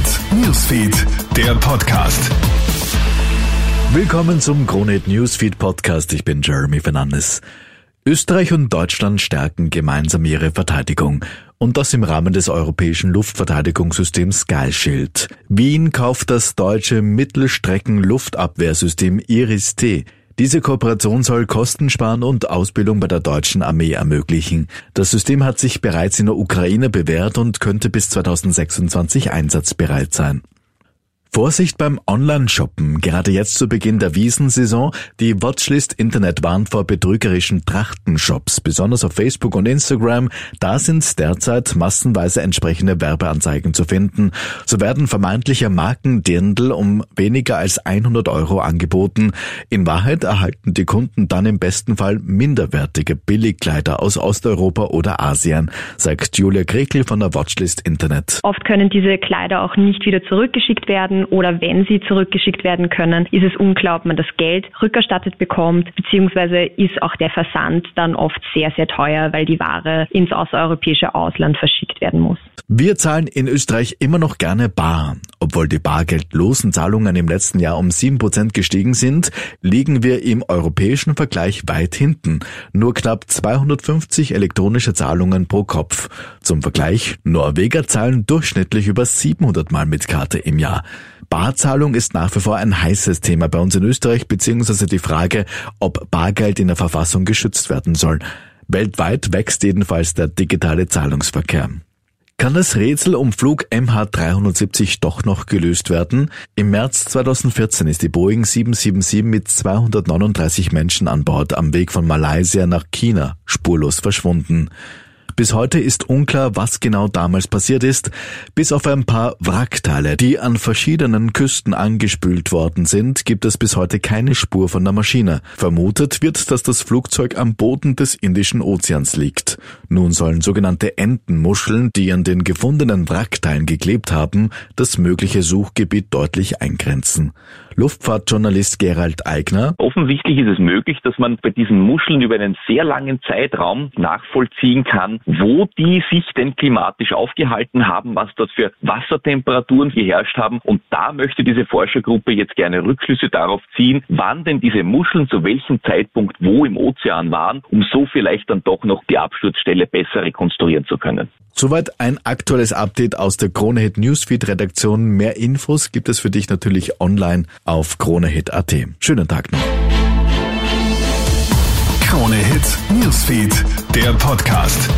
Hit Newsfeed, der Podcast. Willkommen zum Kronehit Newsfeed Podcast. Ich bin Jeremy Fernandes. Österreich und Deutschland stärken gemeinsam ihre Verteidigung. Und das im Rahmen des europäischen Luftverteidigungssystems Sky. Wien kauft das deutsche Mittelstrecken-Luftabwehrsystem Iris-T. Diese Kooperation soll Kosten sparen und Ausbildung bei der deutschen Armee ermöglichen. Das System hat sich bereits in der Ukraine bewährt und könnte bis 2026 einsatzbereit sein. Vorsicht beim Online-Shoppen. Gerade jetzt zu Beginn der Wiesensaison. Die Watchlist Internet warnt vor betrügerischen Trachtenshops, besonders auf Facebook und Instagram. Da sind derzeit massenweise entsprechende Werbeanzeigen zu finden. So werden vermeintliche Markendirndl um weniger als 100 Euro angeboten. In Wahrheit erhalten die Kunden dann im besten Fall minderwertige Billigkleider aus Osteuropa oder Asien, sagt Julia Krekel von der Watchlist Internet. Oft können diese Kleider auch nicht wieder zurückgeschickt werden oder wenn sie zurückgeschickt werden können, ist es unklar, ob man das Geld rückerstattet bekommt, beziehungsweise ist auch der Versand dann oft sehr, sehr teuer, weil die Ware ins außereuropäische Ausland verschickt werden muss. Wir zahlen in Österreich immer noch gerne bar. Obwohl die bargeldlosen Zahlungen im letzten Jahr um sieben Prozent gestiegen sind, liegen wir im europäischen Vergleich weit hinten. Nur knapp 250 elektronische Zahlungen pro Kopf. Zum Vergleich, Norweger zahlen durchschnittlich über 700 Mal mit Karte im Jahr. Barzahlung ist nach wie vor ein heißes Thema bei uns in Österreich, beziehungsweise die Frage, ob Bargeld in der Verfassung geschützt werden soll. Weltweit wächst jedenfalls der digitale Zahlungsverkehr. Kann das Rätsel um Flug MH370 doch noch gelöst werden? Im März 2014 ist die Boeing 777 mit 239 Menschen an Bord am Weg von Malaysia nach China spurlos verschwunden. Bis heute ist unklar, was genau damals passiert ist, bis auf ein paar Wrackteile, die an verschiedenen Küsten angespült worden sind, gibt es bis heute keine Spur von der Maschine. Vermutet wird, dass das Flugzeug am Boden des Indischen Ozeans liegt. Nun sollen sogenannte Entenmuscheln, die an den gefundenen Wrackteilen geklebt haben, das mögliche Suchgebiet deutlich eingrenzen. Luftfahrtjournalist Gerald Eigner. Offensichtlich ist es möglich, dass man bei diesen Muscheln über einen sehr langen Zeitraum nachvollziehen kann, wo die sich denn klimatisch aufgehalten haben, was dort für Wassertemperaturen geherrscht haben. Und da möchte diese Forschergruppe jetzt gerne Rückschlüsse darauf ziehen, wann denn diese Muscheln zu welchem Zeitpunkt wo im Ozean waren, um so vielleicht dann doch noch die Absturzstelle besser rekonstruieren zu können. Soweit ein aktuelles Update aus der Kronehit Newsfeed Redaktion. Mehr Infos gibt es für dich natürlich online auf kronehit.at. Schönen Tag noch. Kronehit Newsfeed, der Podcast.